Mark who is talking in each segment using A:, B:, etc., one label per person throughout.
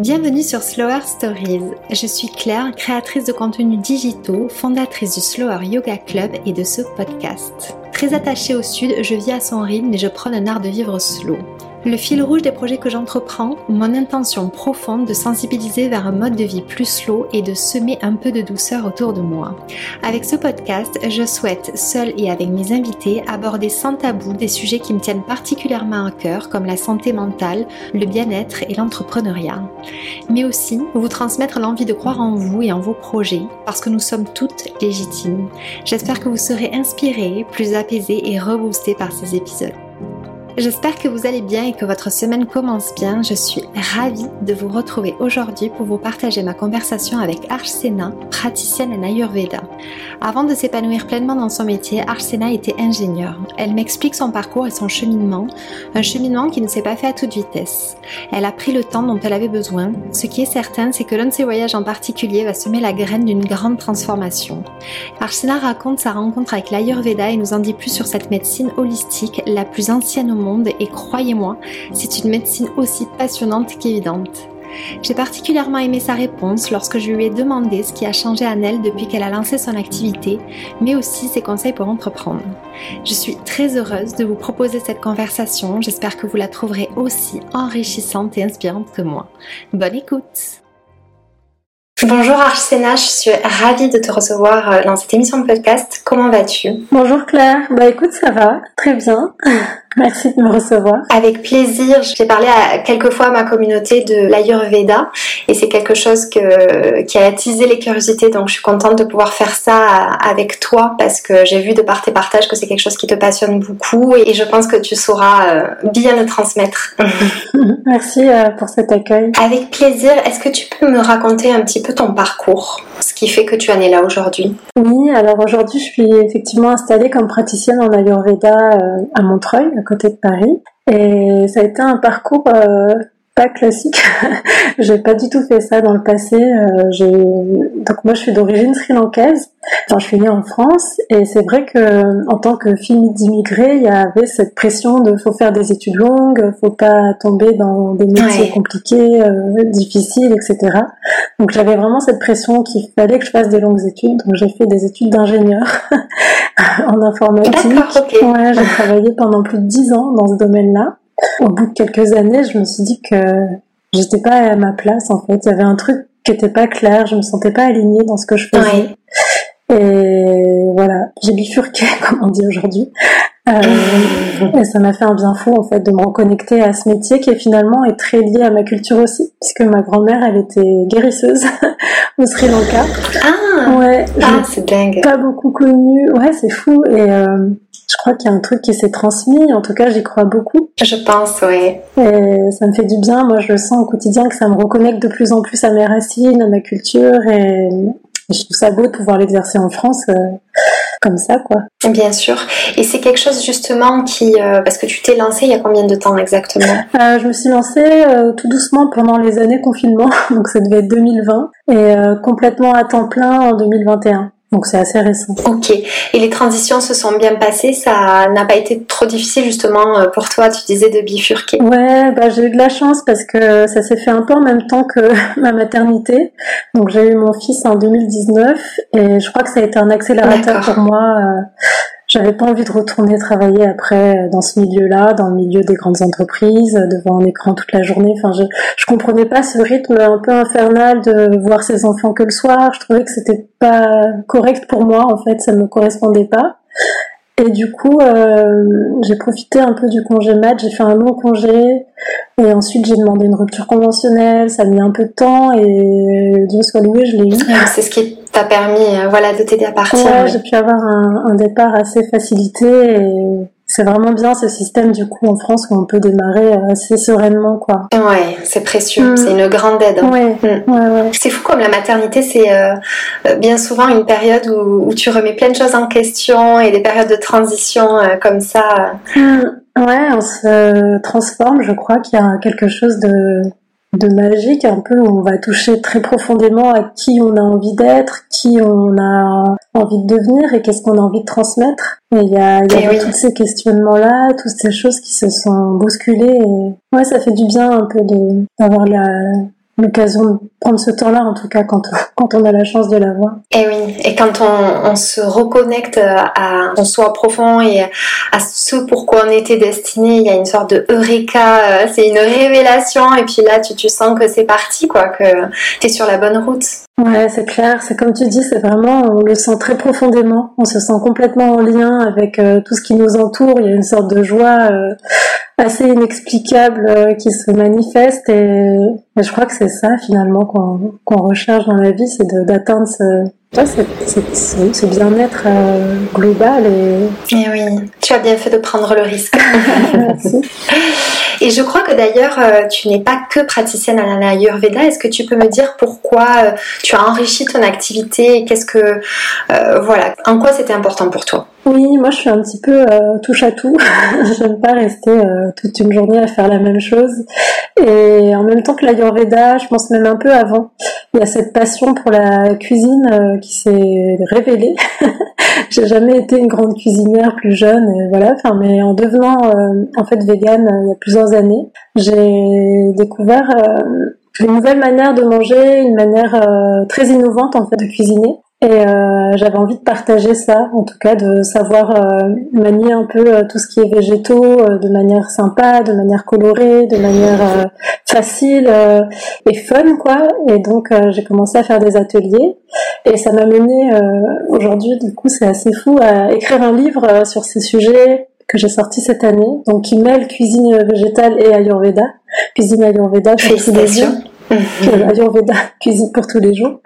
A: Bienvenue sur Slower Stories. Je suis Claire, créatrice de contenus digitaux, fondatrice du Slower Yoga Club et de ce podcast. Très attachée au sud, je vis à son rythme et je prône un art de vivre slow. Le fil rouge des projets que j'entreprends, mon intention profonde de sensibiliser vers un mode de vie plus slow et de semer un peu de douceur autour de moi. Avec ce podcast, je souhaite, seule et avec mes invités, aborder sans tabou des sujets qui me tiennent particulièrement à cœur, comme la santé mentale, le bien-être et l'entrepreneuriat. Mais aussi vous transmettre l'envie de croire en vous et en vos projets, parce que nous sommes toutes légitimes. J'espère que vous serez inspirés, plus apaisés et reboostés par ces épisodes. J'espère que vous allez bien et que votre semaine commence bien. Je suis ravie de vous retrouver aujourd'hui pour vous partager ma conversation avec Arshsena, praticienne en Ayurveda. Avant de s'épanouir pleinement dans son métier, Arshsena était ingénieure. Elle m'explique son parcours et son cheminement, un cheminement qui ne s'est pas fait à toute vitesse. Elle a pris le temps dont elle avait besoin. Ce qui est certain, c'est que l'un de ses voyages en particulier va semer la graine d'une grande transformation. Arshsena raconte sa rencontre avec l'Ayurveda et nous en dit plus sur cette médecine holistique, la plus ancienne au monde et croyez-moi, c'est une médecine aussi passionnante qu'évidente. J'ai particulièrement aimé sa réponse lorsque je lui ai demandé ce qui a changé en elle depuis qu'elle a lancé son activité, mais aussi ses conseils pour entreprendre. Je suis très heureuse de vous proposer cette conversation, j'espère que vous la trouverez aussi enrichissante et inspirante que moi. Bonne écoute Bonjour Archsena, je suis ravie de te recevoir euh, dans cette émission de podcast. Comment vas-tu?
B: Bonjour Claire, bah écoute ça va, très bien. Merci de me recevoir.
A: Avec plaisir. J'ai parlé à, quelques fois à ma communauté de l'Ayurveda et c'est quelque chose que, qui a attisé les curiosités. Donc je suis contente de pouvoir faire ça avec toi parce que j'ai vu de par tes partages que c'est quelque chose qui te passionne beaucoup et je pense que tu sauras euh, bien le transmettre.
B: Merci euh, pour cet accueil.
A: Avec plaisir. Est-ce que tu peux me raconter un petit peu ton parcours, ce qui fait que tu en es là aujourd'hui?
B: Oui, alors aujourd'hui je suis effectivement installée comme praticienne en Ayurveda euh, à Montreuil, côté de Paris. Et ça a été un parcours euh, pas classique. j'ai pas du tout fait ça dans le passé. Euh, donc moi je suis d'origine sri-lankaise. Enfin, je suis née en France et c'est vrai que en tant que fille d'immigrés, il y avait cette pression de faut faire des études longues, faut pas tomber dans des métiers compliqués, euh, difficiles, etc. Donc j'avais vraiment cette pression qu'il fallait que je fasse des longues études. Donc j'ai fait des études d'ingénieur en informatique. Ouais, j'ai travaillé pendant plus de dix ans dans ce domaine-là au bout de quelques années, je me suis dit que j'étais pas à ma place en fait. Il y avait un truc qui était pas clair, je me sentais pas alignée dans ce que je faisais. Et voilà, j'ai bifurqué, comme on dit aujourd'hui. Euh, et ça m'a fait un bien fou en fait de me reconnecter à ce métier qui est finalement est très lié à ma culture aussi, puisque ma grand-mère elle était guérisseuse au Sri Lanka.
A: Ah, ouais, ah c'est dingue.
B: Pas beaucoup connue, ouais c'est fou et euh, je crois qu'il y a un truc qui s'est transmis. En tout cas, j'y crois beaucoup.
A: Je pense, oui.
B: Et ça me fait du bien. Moi, je le sens au quotidien que ça me reconnecte de plus en plus à mes racines, à ma culture. Et, je trouve ça beau de pouvoir l'exercer en France. Euh, comme ça, quoi.
A: Bien sûr. Et c'est quelque chose justement qui, euh, parce que tu t'es lancée il y a combien de temps exactement?
B: Euh, Je me suis lancée tout doucement pendant les années confinement, donc ça devait être 2020, et complètement à temps plein en 2021. Donc c'est assez récent.
A: Ok. Et les transitions se sont bien passées? Ça n'a pas été trop difficile justement euh, pour toi Tu disais de bifurquer?
B: Ouais, bah j'ai eu de la chance parce que ça s'est fait un peu en même temps que ma maternité. Donc j'ai eu mon fils en 2019 et je crois que ça a été un accélérateur pour moi. Euh, j'avais pas envie de retourner travailler après euh, dans ce milieu-là, dans le milieu des grandes entreprises, euh, devant un écran toute la journée. Enfin, je, je comprenais pas ce rythme un peu infernal de voir ses enfants que le soir. Je trouvais que c'était pas correct pour moi, en fait, ça me correspondait pas. Et du coup, euh, j'ai profité un peu du congé mat, j'ai fait un long congé, et ensuite j'ai demandé une rupture conventionnelle, ça a mis un peu de temps, et Dieu soit loué, je l'ai eu.
A: C'est ce qui t'a permis euh, voilà, de t'aider à partir.
B: Ouais, j'ai pu avoir un, un, départ assez facilité, et c'est vraiment bien ce système du coup en France où on peut démarrer assez sereinement quoi.
A: Ouais, c'est précieux, mm. c'est une grande aide.
B: Hein. Ouais, mm. ouais, ouais.
A: C'est fou comme la maternité c'est euh, bien souvent une période où, où, tu remets plein de choses en question et des périodes de transition euh, comme ça.
B: Mm. Ouais, on se transforme, je crois qu'il y a quelque chose de de magique un peu où on va toucher très profondément à qui on a envie d'être, qui on a envie de devenir et qu'est-ce qu'on a envie de transmettre. Et il y a, y a eh tous ces questionnements-là, toutes ces choses qui se sont bousculées. Et ouais, ça fait du bien un peu d'avoir la, l'occasion de prendre ce temps-là, en tout cas quand on, quand on a la chance de l'avoir.
A: Et eh oui, et quand on, on, se reconnecte à son soi profond et à ce pourquoi on était destiné, il y a une sorte de eureka, euh, c'est une révélation, et puis là tu, tu sens que c'est parti, quoi, que tu es sur la bonne route.
B: Ouais, c'est clair, c'est comme tu dis, c'est vraiment, on le sent très profondément, on se sent complètement en lien avec euh, tout ce qui nous entoure, il y a une sorte de joie euh, assez inexplicable euh, qui se manifeste et, je crois que c'est ça finalement qu'on recherche dans la vie, c'est d'atteindre ce, ce bien-être euh, global. Et...
A: et... oui, tu as bien fait de prendre le risque.
B: Merci.
A: Et je crois que d'ailleurs, euh, tu n'es pas que praticienne à l'Ayurveda. Est-ce que tu peux me dire pourquoi tu as enrichi ton activité et qu'est-ce que, voilà, en quoi c'était important pour toi?
B: Oui, moi je suis un petit peu euh, touche à tout. J'aime pas rester euh, toute une journée à faire la même chose. Et en même temps que l'Ayurveda, je pense même un peu avant, il y a cette passion pour la cuisine euh, qui s'est révélée. J'ai jamais été une grande cuisinière plus jeune, et voilà. Enfin, mais en devenant en fait végane il y a plusieurs années, j'ai découvert une nouvelle manière de manger, une manière très innovante en fait de cuisiner. Et euh, j'avais envie de partager ça, en tout cas de savoir euh, manier un peu euh, tout ce qui est végétaux de manière sympa, de manière colorée, de manière facile et fun quoi. Et donc j'ai commencé à faire des ateliers et ça m'a mené aujourd'hui, du coup c'est assez fou, à écrire un livre sur ces sujets que j'ai sorti cette année, donc qui mêle cuisine végétale et ayurveda, cuisine ayurveda
A: pour tous les jours.
B: Ayurveda, cuisine pour tous les jours.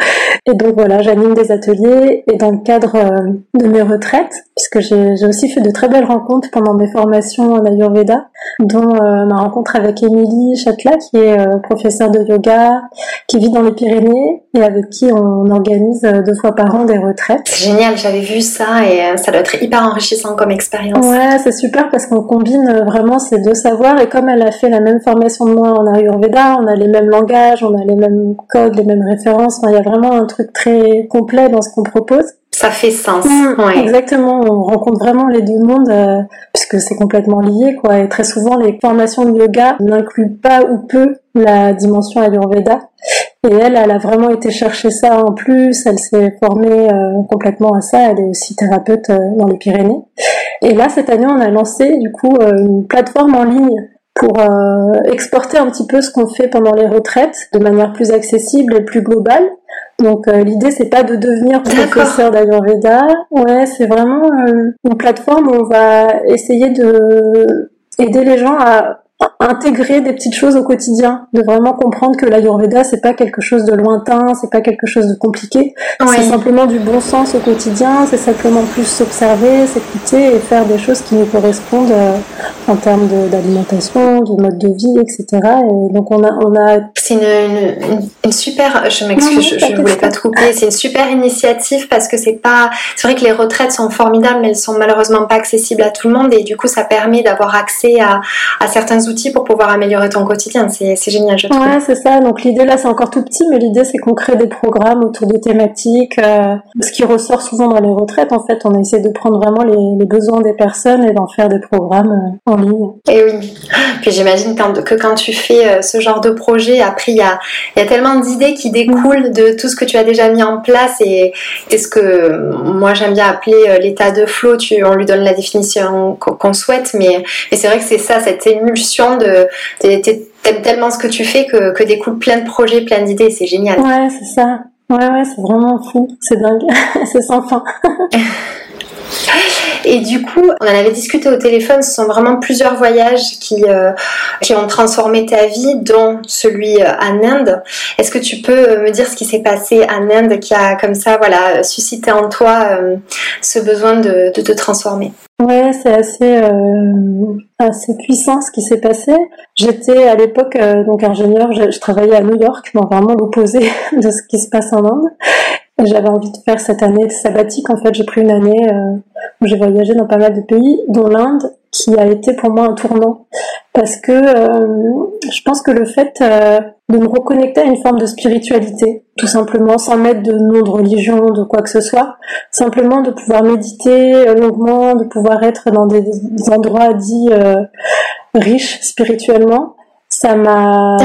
B: Et donc voilà, j'anime des ateliers et dans le cadre euh, de mes retraites, puisque j'ai aussi fait de très belles rencontres pendant mes formations en Ayurveda, dont euh, ma rencontre avec Émilie Chatla, qui est euh, professeure de yoga, qui vit dans les Pyrénées et avec qui on organise deux fois par an des retraites.
A: C'est génial, j'avais vu ça et ça doit être hyper enrichissant comme expérience.
B: Ouais, c'est super parce qu'on combine vraiment ces deux savoirs et comme elle a fait la même formation de moi en Ayurveda, on a les mêmes langages, on a les mêmes codes, les mêmes références, il y a vraiment un truc très complet dans ce qu'on propose.
A: Ça fait sens.
B: Mmh, exactement, on rencontre vraiment les deux mondes euh, puisque c'est complètement lié quoi. Et très souvent les formations de yoga n'incluent pas ou peu la dimension Ayurveda. Et elle, elle a vraiment été chercher ça en plus. Elle s'est formée euh, complètement à ça. Elle est aussi thérapeute euh, dans les Pyrénées. Et là, cette année, on a lancé du coup une plateforme en ligne pour exporter un petit peu ce qu'on fait pendant les retraites de manière plus accessible et plus globale. Donc euh, l'idée c'est pas de devenir professeur d'Ayurveda, ouais c'est vraiment euh, une plateforme où on va essayer de aider les gens à intégrer des petites choses au quotidien, de vraiment comprendre que l'Ayurveda c'est pas quelque chose de lointain, c'est pas quelque chose de compliqué, c'est simplement du bon sens au quotidien, c'est simplement plus s'observer, s'écouter et faire des choses qui nous correspondent euh, en termes d'alimentation, de, mode de vie, etc. Et donc on a, on a.
A: C'est une, une, super, je m'excuse, je, je voulais pas te couper, c'est une super initiative parce que c'est pas, c'est vrai que les retraites sont formidables, mais elles sont malheureusement pas accessibles à tout le monde et du coup ça permet d'avoir accès à, à certains outils pour pouvoir améliorer ton quotidien. C'est génial, je trouve.
B: Ouais, c'est ça. Donc l'idée là, c'est encore tout petit, mais l'idée c'est qu'on crée des programmes autour de thématiques. Euh, ce qui ressort souvent dans les retraites, en fait, on essaie de prendre vraiment les, besoins des personnes et d'en faire des programmes euh, en ligne.
A: Et oui. Puis j'imagine que quand tu fais euh, ce genre de projet, après il y a, y a tellement d'idées qui découlent de tout ce que tu as déjà mis en place et, c'est ce que moi j'aime bien appeler l'état de flow. Tu, on lui donne la définition qu'on souhaite, mais, mais c'est vrai que c'est ça, cette émulsion de t'aimes tellement ce que tu fais que, que découle plein de projets, plein d'idées, c'est génial.
B: Ouais, c'est ça. Ouais, ouais, c'est vraiment fou, c'est dingue, c'est sans fin.
A: Et du coup, on en avait discuté au téléphone, ce sont vraiment plusieurs voyages qui, euh, qui ont transformé ta vie, dont celui euh, en Inde. Est-ce que tu peux me dire ce qui s'est passé en Inde qui a comme ça voilà, suscité en toi euh, ce besoin de, te transformer?
B: Ouais, c'est assez euh, assez puissant ce qui s'est passé. J'étais à l'époque euh, donc ingénieur, je, je, travaillais à New York, donc vraiment l'opposé de ce qui se passe en Inde. J'avais envie de faire cette année sabbatique. En fait, j'ai pris une année euh, où j'ai voyagé dans pas mal de pays, dont l'Inde, qui a été pour moi un tournant. Parce que euh, je pense que le fait euh, de me reconnecter à une forme de spiritualité, tout simplement, sans mettre de nom de religion, de quoi que ce soit, simplement de pouvoir méditer longuement, de pouvoir être dans des, endroits dits riches spirituellement, ça m'a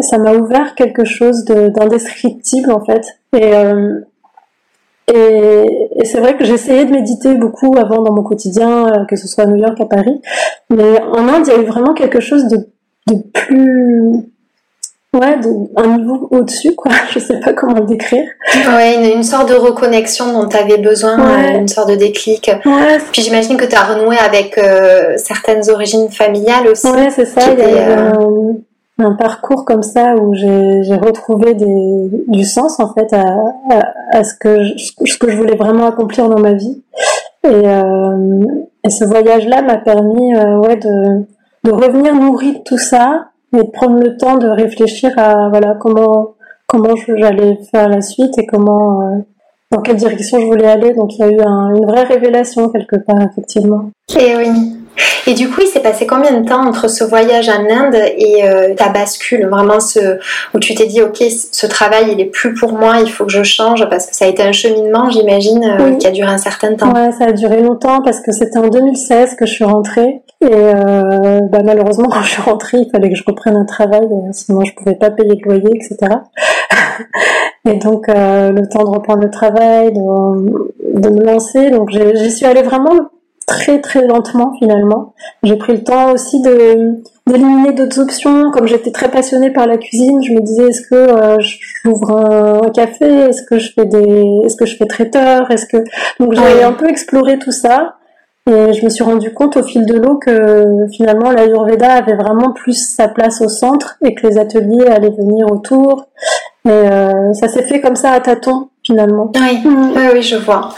B: ça m'a ouvert quelque chose d'indescriptible en fait. Et euh, et, et c'est vrai que j'essayais de méditer beaucoup avant dans mon quotidien, euh, que ce soit à New York, à Paris. Mais en Inde, il y a eu vraiment quelque chose de, de plus ouais, de, un niveau au-dessus, quoi. Je sais pas comment le décrire.
A: Ouais, une, une sorte de reconnexion dont tu avais besoin, euh, une sorte de déclic. Ouais. Puis j'imagine que tu as renoué avec euh, certaines origines familiales aussi.
B: Ouais, c'est ça. Il y a un parcours comme ça où j'ai retrouvé des, du sens en fait à, à, ce que je, ce que je voulais vraiment accomplir dans ma vie et, euh, et ce voyage là m'a permis euh, ouais de, de revenir nourrir de tout ça et de prendre le temps de réfléchir à voilà comment comment j'allais faire la suite et comment euh, dans quelle direction je voulais aller. Donc il y a eu un, une vraie révélation quelque part effectivement.
A: Et oui. Et du coup, il s'est passé combien de temps entre ce voyage en Inde et euh, ta bascule, vraiment ce où tu t'es dit ok, ce travail il est plus pour moi, il faut que je change parce que ça a été un cheminement, j'imagine, euh, qui a duré un certain temps.
B: Ouais, ça a duré longtemps parce que c'était en 2016 que je suis rentrée et euh, bah, malheureusement quand je suis rentrée, il fallait que je reprenne un travail, euh, sinon je pouvais pas payer le loyer, etc. et donc euh, le temps de reprendre le travail, de, de me lancer, donc j'y suis allée vraiment très très lentement finalement. J'ai pris le temps aussi de d'éliminer d'autres options. Comme j'étais très passionnée par la cuisine, je me disais est-ce que euh, j'ouvre un, café, est-ce que je fais des, est-ce que je fais traiteur, est-ce que donc j'ai un peu exploré tout ça. Et je me suis rendu compte au fil de l'eau que finalement l'Ayurveda avait vraiment plus sa place au centre et que les ateliers allaient venir autour. Et euh, ça s'est fait comme ça à tâtons finalement.
A: Oui, mm. oui, oui, je vois.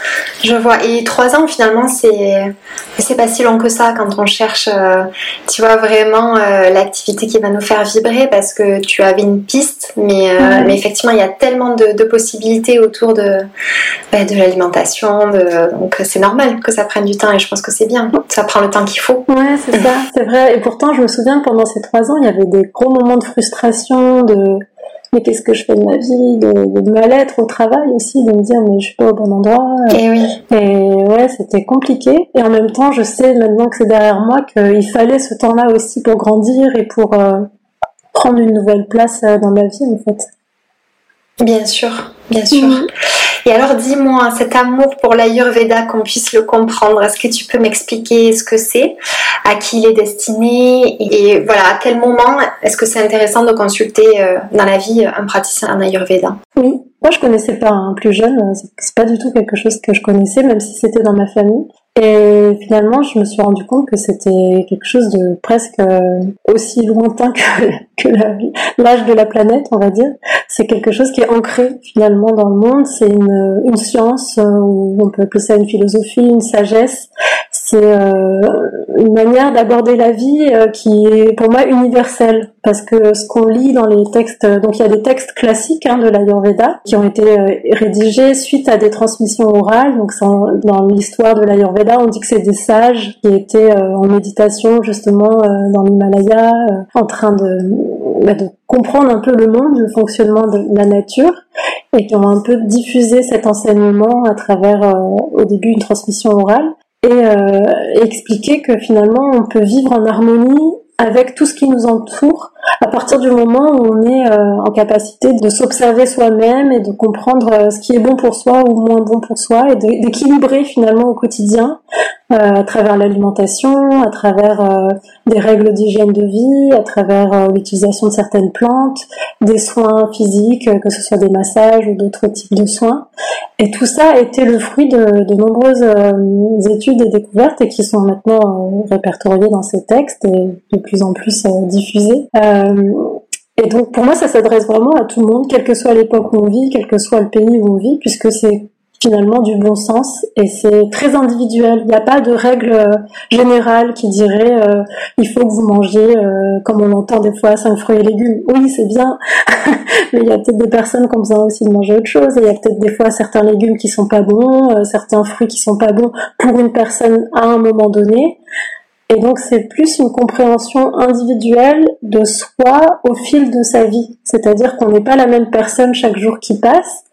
A: Je vois. Et trois ans, finalement, c'est c'est pas si long que ça quand on cherche, euh, tu vois, vraiment euh, l'activité qui va nous faire vibrer parce que tu avais une piste, mais, euh, mais effectivement, il y a tellement de, de possibilités autour de, bah, de l'alimentation. Donc, c'est normal que ça prenne du temps et je pense que c'est bien. Ça prend le temps qu'il faut.
B: Ouais, c'est ça, c'est vrai. Et pourtant, je me souviens que pendant ces trois ans, il y avait des gros moments de frustration, de mais qu'est-ce que je fais de ma vie, de, de mal-être au travail aussi, de me dire mais je suis pas au bon endroit.
A: Et oui.
B: Et ouais, c'était compliqué. Et en même temps, je sais maintenant que c'est derrière moi qu'il fallait ce temps-là aussi pour grandir et pour euh, prendre une nouvelle place euh, dans ma vie en fait.
A: Bien sûr, bien sûr. Mhm. Et alors dis-moi, cet amour pour l'Ayurveda, qu'on puisse le comprendre, est-ce que tu peux m'expliquer ce que c'est, à qui il est destiné et voilà, à quel moment est-ce que c'est intéressant de consulter euh, dans la vie un praticien en Ayurveda?
B: Oui, moi je connaissais pas, un hein. plus jeune, euh, c'est pas du tout quelque chose que je connaissais, même si c'était dans ma famille. Et finalement, je me suis rendu compte que c'était quelque chose de presque euh, aussi lointain que, l'âge de la planète, on va dire. C'est quelque chose qui est ancré finalement dans le monde. C'est une, une science, euh, ou on peut appeler ça une philosophie, une sagesse. C'est euh, une manière d'aborder la vie qui est pour moi universelle. Parce que ce qu'on lit dans les textes, donc il y a des textes classiques hein, de l'Ayurveda qui ont été rédigés suite à des transmissions orales. Donc dans l'histoire de l'Ayurveda on dit que c'est des sages qui étaient euh, en méditation justement euh, dans l'Himalaya, euh, en train bah, de, comprendre un peu le monde, le fonctionnement de la nature, et qui ont un peu diffusé cet enseignement à travers, au début, une transmission orale, et expliquer que finalement on peut vivre en harmonie avec tout ce qui nous entoure à partir du moment où on est euh, en capacité de s'observer soi-même et de comprendre euh, ce qui est bon pour soi ou moins bon pour soi et d'équilibrer finalement au quotidien euh, à travers l'alimentation, à travers des règles d'hygiène de vie, à travers l'utilisation de certaines plantes, des soins physiques, que ce soit des massages ou d'autres types de soins. Et tout ça a été le fruit de, de nombreuses études et découvertes et qui sont maintenant répertoriées dans ces textes et de plus en plus diffusées. Euh, et donc pour moi, ça s'adresse vraiment à tout le monde, quelle que soit l'époque où on vit, quel que soit le pays où on vit, puisque c'est finalement du bon sens et c'est très individuel. Il n'y a pas de règle euh, générale qui dirait euh, il faut que vous mangiez, comme on entend des fois, cinq fruits et légumes. Oui, c'est bien, mais il y a peut-être des personnes qui ont besoin aussi de manger autre chose. Il y a peut-être des fois certains légumes qui sont pas bons, certains fruits qui sont pas bons pour une personne à un moment donné. Et donc c'est plus une compréhension individuelle de soi au fil de sa vie. C'est-à-dire qu'on n'est pas la même personne chaque jour qui passe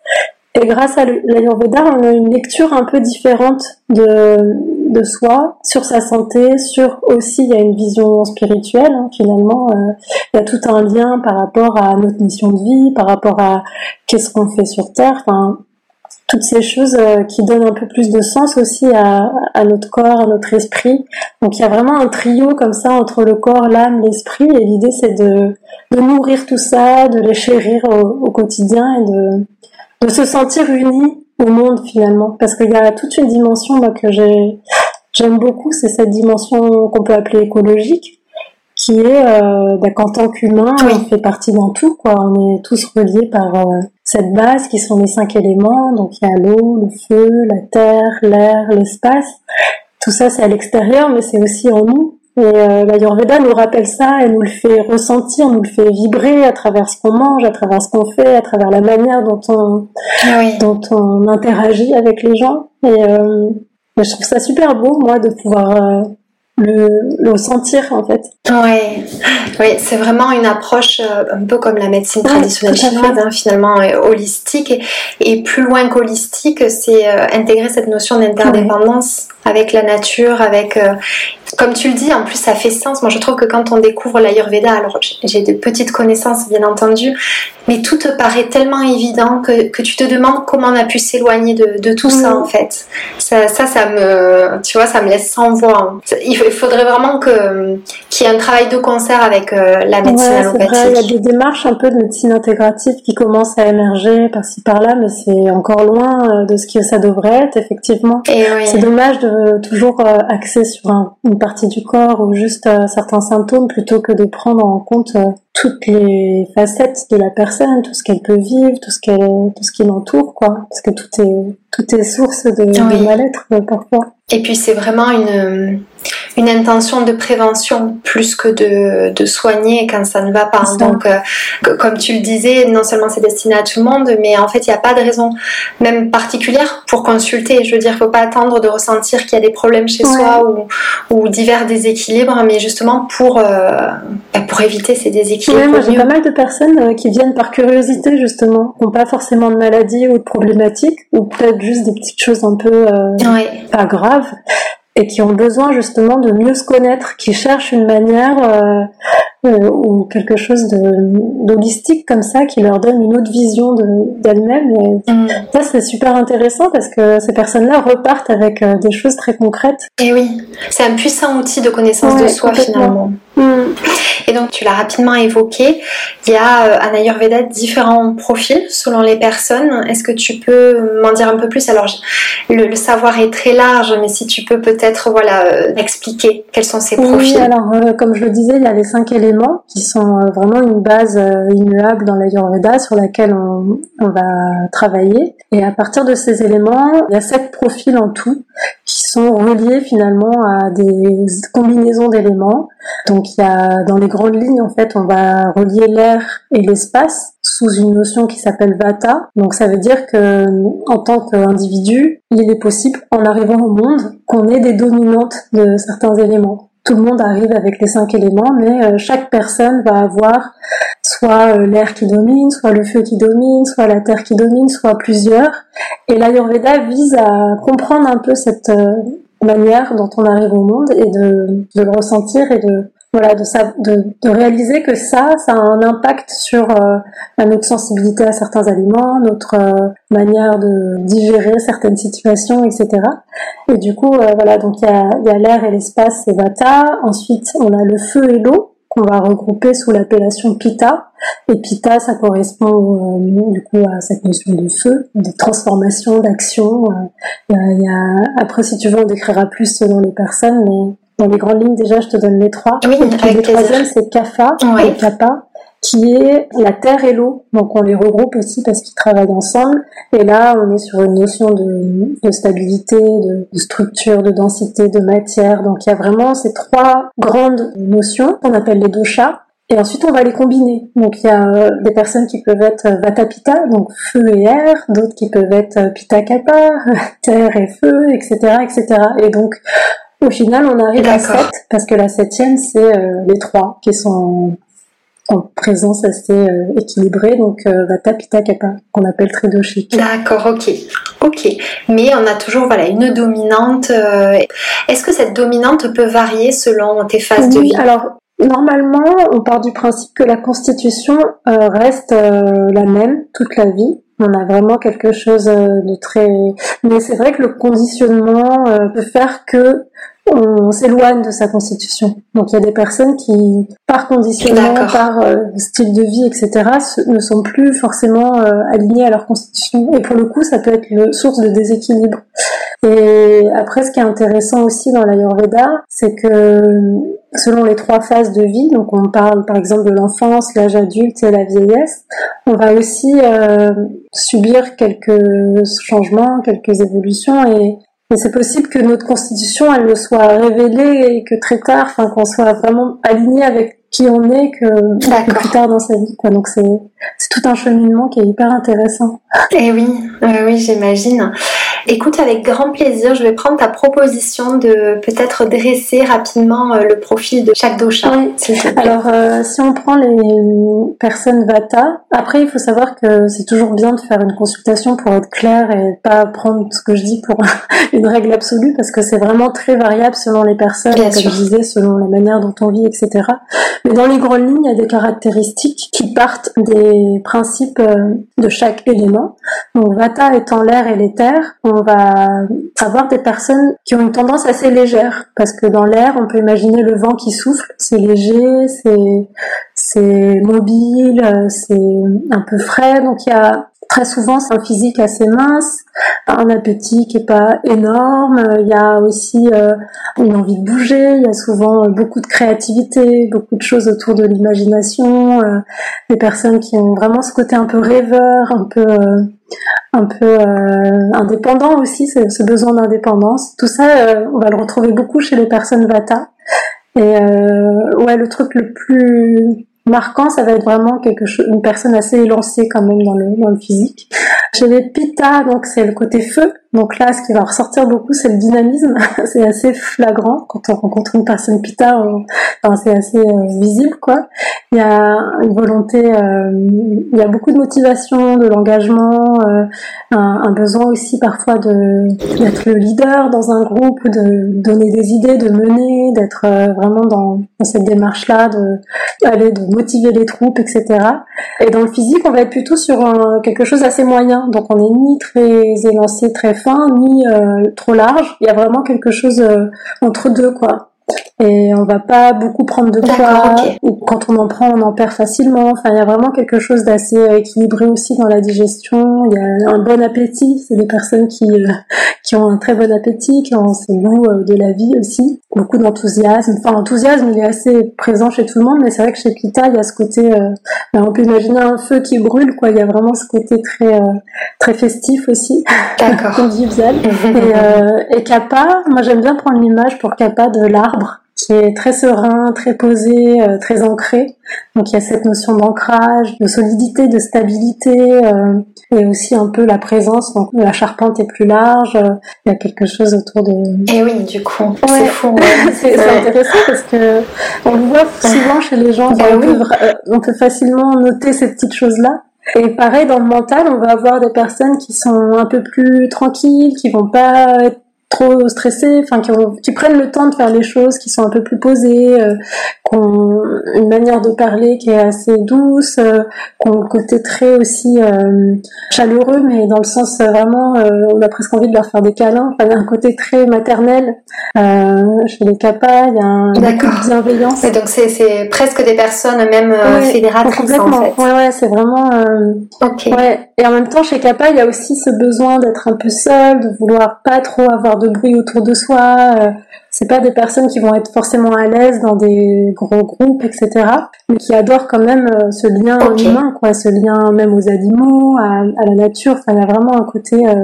B: Et grâce à l'Ayurveda, on a une lecture un peu différente de, de soi, sur sa santé, sur aussi, il y a une vision spirituelle, hein, finalement. Euh, il y a tout un lien par rapport à notre mission de vie, par rapport à qu'est-ce qu'on fait sur Terre. Toutes ces choses euh, qui donnent un peu plus de sens aussi à, à, notre corps, à notre esprit. Donc il y a vraiment un trio comme ça entre le corps, l'âme, l'esprit, et l'idée c'est de, de nourrir tout ça, de les chérir au, au quotidien et de, de se sentir unis au monde finalement. Parce qu'il y a toute une dimension moi, que j'ai, j'aime beaucoup, c'est cette dimension qu'on peut appeler écologique, qui est euh, bah, qu'en tant qu'humain, on fait partie d'un tout, quoi. On est tous reliés par euh, cette base qui sont les cinq éléments. Donc il y a l'eau, le feu, la terre, l'air, l'espace. Tout ça, c'est à l'extérieur, mais c'est aussi en nous. Et euh, l'Ayurveda nous rappelle ça, elle nous le fait ressentir, nous le fait vibrer à travers ce qu'on mange, à travers ce qu'on fait, à travers la manière dont on, dont on interagit avec les gens. Et euh, je trouve ça super beau, moi, de pouvoir euh, le, le sentir en fait.
A: Ouais, oui, c'est vraiment une approche euh, un peu comme la médecine traditionnelle chinoise, hein, finalement euh, holistique et, et plus loin qu'holistique, c'est euh, intégrer cette notion d'interdépendance avec la nature, avec comme tu le dis, en plus ça fait sens. Moi je trouve que quand on découvre l'Ayurveda, alors j'ai de petites connaissances bien entendu, mais tout te paraît tellement évident que, que tu te demandes comment on a pu s'éloigner de, de, tout ça en fait. Ça, ça, ça, me, tu vois, ça me laisse sans voix. Il, faudrait vraiment que qu'il y ait un travail de concert avec euh, la médecine ouais, allopathique.
B: Vrai, il y a des démarches un peu de médecine intégrative qui commencent à émerger par-ci par-là, mais c'est encore loin euh, de ce que ça devrait être effectivement. Oui. C'est dommage de toujours euh, axer sur un, une partie du corps ou juste euh, certains symptômes plutôt que de prendre en compte euh, toutes les facettes de la personne, tout ce qu'elle peut vivre, tout ce qu'elle, tout ce qui l'entoure, quoi. Parce que tout est, tout est source de, de mal-être parfois.
A: Et puis c'est vraiment une, une intention de prévention plus que de, de soigner quand ça ne va pas. Donc, euh, comme tu le disais, non seulement c'est destiné à tout le monde, mais en fait, il n'y a pas de raison même particulière pour consulter. Je veux dire, il ne faut pas attendre de ressentir qu'il y a des problèmes chez ouais. soi ou, ou, divers déséquilibres, mais justement pour, euh, bah, pour éviter ces déséquilibres.
B: Ouais, moi j'ai pas mal de personnes euh, qui viennent par curiosité, justement, qui n'ont pas forcément de maladie ou de problématiques, ou peut-être juste des petites choses un peu euh, ouais. pas graves et qui ont besoin justement de mieux se connaître, qui cherchent une manière euh, euh, ou quelque chose d'holistique comme ça, qui leur donne une autre vision d'elles-mêmes. De, mm. Ça, c'est super intéressant parce que ces personnes-là repartent avec euh, des choses très concrètes.
A: Et oui, c'est un puissant outil de connaissance ouais, de soi finalement. Mm. Et donc, tu l'as rapidement évoqué, il y a euh, en Ayurveda différents profils selon les personnes. Est-ce que tu peux m'en dire un peu plus? Alors, le, le, savoir est très large, mais si tu peux peut-être voilà, euh, expliquer quels sont ces profils.
B: Oui, alors, euh, comme je le disais, il y a les cinq éléments qui sont euh, vraiment une base euh, immuable dans l'Ayurveda sur laquelle on, on va travailler. Et à partir de ces éléments, il y a sept profils en tout qui sont reliés finalement à des combinaisons d'éléments. Donc il y a dans les grandes lignes en fait on va relier l'air et l'espace sous une notion qui s'appelle Vata. Donc ça veut dire que en tant qu'individu, il est possible en arrivant au monde qu'on ait des dominantes de certains éléments tout le monde arrive avec les cinq éléments, mais euh, chaque personne va avoir soit euh, l'air qui domine, soit le feu qui domine, soit la terre qui domine, soit plusieurs. Et l'Ayurveda vise à comprendre un peu cette euh, manière dont on arrive au monde et de, de le ressentir et de voilà, de, de, de, réaliser que ça, ça a un impact sur euh, notre sensibilité à certains aliments, notre euh, manière de digérer certaines situations, etc. Et du coup, euh, voilà, donc il y a, y a l'air et l'espace, c'est Vata. Ensuite, on a le feu et l'eau qu'on va regrouper sous l'appellation Pitta. Et Pitta, ça correspond euh, du coup à cette notion de feu, de transformation, d'action. Il y, y a, après, si tu veux, on décrira plus selon les personnes, mais dans les grandes lignes, déjà, je te donne les trois.
A: Oui,
B: et puis le troisième, c'est
A: oui.
B: Kappa, qui est la terre et l'eau. Donc on les regroupe aussi parce qu'ils travaillent ensemble. Et là, on est sur une notion de, de stabilité, de, de, structure, de densité, de matière. Donc il y a vraiment ces trois grandes notions qu'on appelle les doshas. Et ensuite, on va les combiner. Donc, il y a des personnes qui peuvent être Vata Pitta, donc feu et air, d'autres qui peuvent être Pitta Kappa, terre et feu, etc., etc. Et donc, au final, on arrive à 7 parce que la septième, c'est euh, les trois qui sont en présence assez euh, équilibrée, donc euh, Vata Pitta Kapha, qu'on appelle Tridoshik.
A: D'accord, ok. Ok. Mais on a toujours voilà, une dominante. Euh, est-ce que cette dominante peut varier selon tes phases de vie?
B: Alors, normalement, on part du principe que la constitution reste la même toute la vie. On a vraiment quelque chose de très... Mais c'est vrai que le conditionnement peut faire que on s'éloigne de sa constitution. Donc il y a des personnes qui, par conditionnement, par euh, style de vie, etc., ne sont plus forcément euh, alignées à leur constitution. Et pour le coup, ça peut être le source de déséquilibre. Et après, ce qui est intéressant aussi dans l'Ayurveda, c'est que selon les trois phases de vie, donc on parle par exemple de l'enfance, l'âge adulte et la vieillesse, on va aussi euh, subir quelques changements, quelques évolutions et et c'est possible que notre constitution, elle ne soit révélée et que très tard, enfin qu'on soit vraiment aligné avec qui on est que, plus tard dans sa vie. Quoi. Donc c'est tout un cheminement qui est hyper intéressant.
A: Et eh oui, oui, j'imagine. Écoute, avec grand plaisir, je vais prendre ta proposition de peut-être dresser rapidement euh, le profil de chaque dosha.
B: Oui. Alors, euh, si on prend les personnes Vata, après, il faut savoir que c'est toujours bien de faire une consultation pour être clair et pas prendre ce que je dis pour une règle absolue parce que c'est vraiment très variable selon les personnes, comme je disais, selon la manière dont on vit, etc. Mais dans les grandes lignes, il y a des caractéristiques qui partent des principes euh, de chaque élément. Donc, Vata étant l'air et l'éther, on va avoir des personnes qui ont une tendance assez légère, parce que dans l'air, on peut imaginer le vent qui souffle, c'est léger, c'est c'est mobile, c'est un peu frais, donc il y a très souvent un physique assez mince, un appétit qui est pas énorme, il y a aussi euh, une envie de bouger, il y a souvent beaucoup de créativité, beaucoup de choses autour de l'imagination, euh, des personnes qui ont vraiment ce côté un peu rêveur, un peu euh, un peu indépendant aussi, ce besoin d'indépendance. Tout ça, on va le retrouver beaucoup chez les personnes Vata. Et ouais, le truc le plus marquant, ça va être vraiment quelque chose, une personne assez élancée quand même dans le, dans le physique. Chez les Pitta, donc c'est le côté feu. Donc là, ce qui va ressortir beaucoup, c'est le dynamisme. c'est assez flagrant quand on rencontre une personne Pitta. Enfin, c'est assez euh, visible, quoi. Il y a une volonté, euh, il y a beaucoup de motivation, de l'engagement, euh, un, besoin aussi parfois de d'être le leader dans un groupe, de donner des idées, de mener, d'être vraiment dans, cette démarche-là, de de motiver les troupes, etc. Et dans le physique, on va être plutôt sur quelque chose assez moyen donc on n'est ni très élancé, très fin, ni euh, trop large. Il y a vraiment quelque chose euh, entre deux, quoi et on va pas beaucoup prendre de poids. ou quand on en prend on en perd facilement. Enfin il y a vraiment quelque chose d'assez équilibré aussi dans la digestion. Il y a un bon appétit. C'est des personnes qui euh, qui ont un très bon appétit qui ont ces goûts euh, de la vie aussi. Beaucoup d'enthousiasme. Enfin l'enthousiasme il est assez présent chez tout le monde mais c'est vrai que chez Pita il y a ce côté euh, ben, on peut imaginer un feu qui brûle quoi. Il y a vraiment ce côté très très festif aussi. Convivial et, et Kappa moi j'aime bien prendre l'image pour Kappa de l'arbre qui est très serein, très posé, euh, très ancré. Donc il y a cette notion d'ancrage, de solidité, de stabilité, euh, et aussi un peu la présence. Donc la charpente est plus large. Euh, il y a quelque chose autour de.
A: Et oui, du coup, c'est fou.
B: c'est intéressant parce que on le voit souvent chez les gens. Bah on, peut, on peut facilement noter ces petites choses-là. Et pareil, dans le mental, on va avoir des personnes qui sont un peu plus tranquilles, qui vont pas être trop stressés, enfin qui, qui, prennent le temps de faire les choses, qui sont un peu plus posées, euh, qui ont une manière de parler qui est assez douce, euh, qui ont le côté très aussi euh, chaleureux, mais dans le sens euh, vraiment, on a presque envie de leur faire des câlins. Enfin, il y a un côté très maternel chez les capas, il y a un de bienveillance.
A: Et donc c'est presque des personnes même fédératrices en fait.
B: Ouais ouais, c'est vraiment.
A: ok.
B: Ouais. Et en même temps chez Kappa, il y a aussi ce besoin d'être un peu seul, de vouloir pas trop avoir de bruit autour de soi. Euh, c'est pas des personnes qui vont être forcément à l'aise dans des gros groupes, etc. Mais qui adorent quand même euh, ce lien humain, quoi, ce lien même aux animaux, à, la nature. Enfin, il y a vraiment un côté euh,